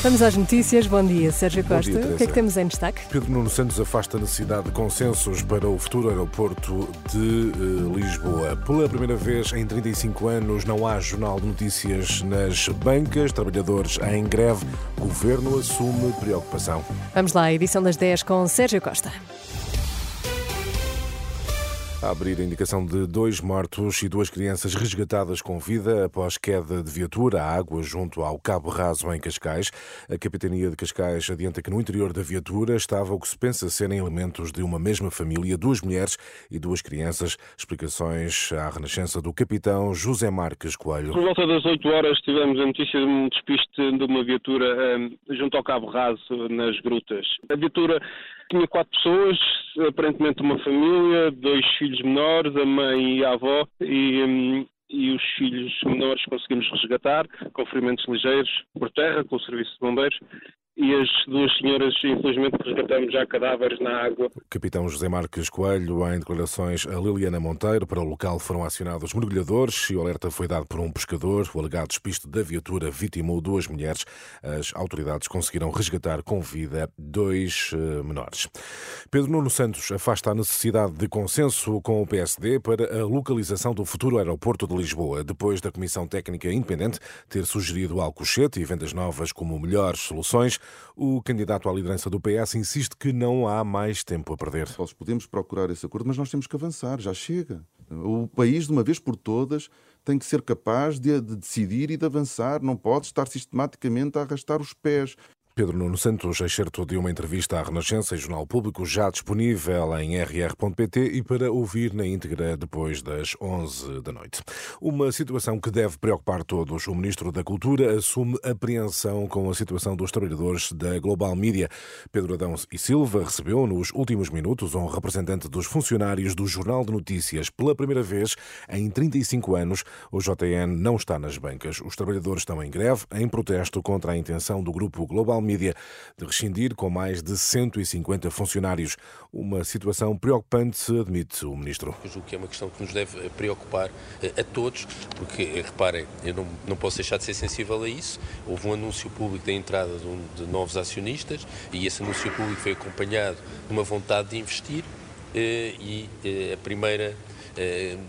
Vamos às notícias. Bom dia, Sérgio Costa. dia, o que é que temos em destaque? Pedro Nuno Santos afasta a necessidade de consensos para o futuro aeroporto de eh, Lisboa. Pela primeira vez em 35 anos não há jornal de notícias nas bancas, trabalhadores em greve, governo assume preocupação. Vamos lá, edição das 10 com Sérgio Costa. A abrir a indicação de dois mortos e duas crianças resgatadas com vida após queda de viatura à água junto ao Cabo Raso, em Cascais. A Capitania de Cascais adianta que no interior da viatura estava o que se pensa serem elementos de uma mesma família, duas mulheres e duas crianças. Explicações à renascença do capitão José Marques Coelho. Por volta das 8 horas tivemos a notícia de um despiste de uma viatura eh, junto ao Cabo Raso, nas grutas. A viatura tinha quatro pessoas, aparentemente uma família, dois filhos menores, a mãe e a avó, e, hum, e os filhos menores conseguimos resgatar com ferimentos ligeiros por terra, com o serviço de bombeiros, e as duas senhoras, infelizmente, resgatamos já cadáveres na água. Capitão José Marques Coelho, em declarações a Liliana Monteiro, para o local foram acionados mergulhadores e o alerta foi dado por um pescador. O alegado despiste da viatura vitimou duas mulheres. As autoridades conseguiram resgatar com vida dois eh, menores. Pedro Nuno Santos afasta a necessidade de consenso com o PSD para a localização do futuro aeroporto de Lisboa, depois da Comissão Técnica Independente ter sugerido Alcochete e Vendas Novas como melhores soluções. O candidato à liderança do PS insiste que não há mais tempo a perder. Nós podemos procurar esse acordo, mas nós temos que avançar, já chega. O país, de uma vez por todas, tem que ser capaz de, de decidir e de avançar, não pode estar sistematicamente a arrastar os pés. Pedro Nuno Santos, excerto de uma entrevista à Renascença e Jornal Público, já disponível em rr.pt e para ouvir na íntegra depois das 11 da noite. Uma situação que deve preocupar todos. O Ministro da Cultura assume apreensão com a situação dos trabalhadores da Global Media. Pedro Adão e Silva recebeu nos últimos minutos um representante dos funcionários do Jornal de Notícias. Pela primeira vez em 35 anos, o JN não está nas bancas. Os trabalhadores estão em greve em protesto contra a intenção do grupo Global Media de rescindir com mais de 150 funcionários. Uma situação preocupante, admite o ministro. Eu julgo que é uma questão que nos deve preocupar eh, a todos, porque, eh, reparem, eu não, não posso deixar de ser sensível a isso. Houve um anúncio público da entrada de, um- de novos acionistas e esse anúncio público foi acompanhado de uma vontade de investir eh, e eh, a primeira eh,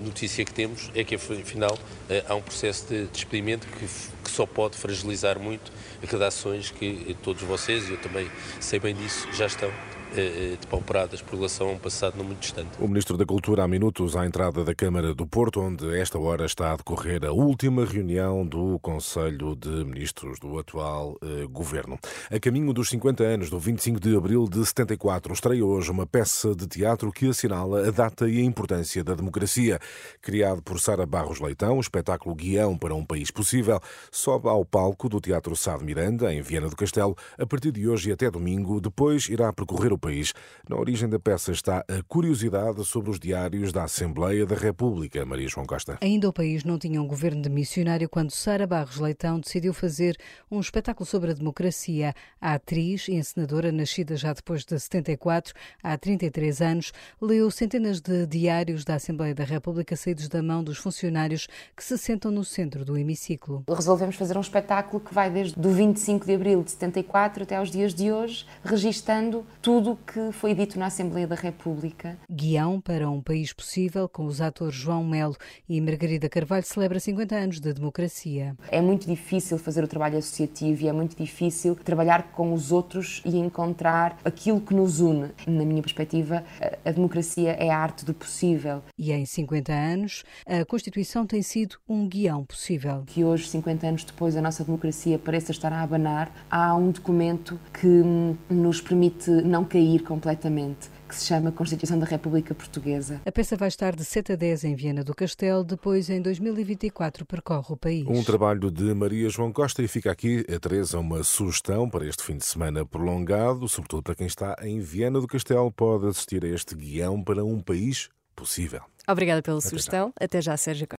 notícia que temos é que, afinal, eh, há um processo de despedimento que, que só pode fragilizar muito as redações que eh, todos vocês, e eu também sei bem disso, já estão eh, eh, depauperadas por relação a um passado não muito distante. O Ministro da Cultura há minutos à entrada da Câmara do Porto, onde esta hora está a decorrer a última reunião do Conselho de Ministros do atual eh, Governo. A caminho dos 50 anos do 25 de abril de 74, estreia hoje uma peça de teatro que assinala a data e a importância da democracia. Criado por Sara Barros Leitão, o espetáculo Guião para um País Possível sobe ao palco do Teatro Sá de Miranda, em Viana do Castelo, a partir de hoje e até domingo. Depois irá percorrer o país. Na origem da peça está a curiosidade sobre os diários da Assembleia da República, Maria João Costa. Ainda o país não tinha um governo de missionário quando Sara Barros Leitão decidiu fazer um espetáculo sobre a democracia. A atriz e encenadora, nascida já depois de 74, há 33 anos, leu centenas de diários da Assembleia da República saídos da mão dos funcionários que se sentam no centro do hemiciclo. resolvemos fazer um espetáculo que vai desde do 25 de abril de 74 até aos dias de hoje, registando tudo o que foi dito na Assembleia da República. Guião para um país possível, com os atores João Melo e Margarida Carvalho, celebra 50 anos de democracia. É muito difícil fazer o trabalho associativo e é muito difícil trabalhar com os outros e encontrar aquilo que nos une. Na minha perspectiva, a- democracia é a arte do possível. E em 50 anos, a Constituição tem sido um guião possível. Que hoje, 50 anos depois, a nossa democracia pareça estar a abanar, há um documento que nos permite não cair completamente, que se chama Constituição da República Portuguesa. A peça vai estar de 7 a 10 em Viena do Castelo, depois em 2024 percorre o país. Um trabalho de Maria João Costa e fica aqui, a Teresa, uma sugestão para este fim de semana prolongado, sobretudo para quem está em Viana do Castelo, pode assistir a este guião para um país possível. Obrigada pela já. sugestão. Até já, Sérgio Costa.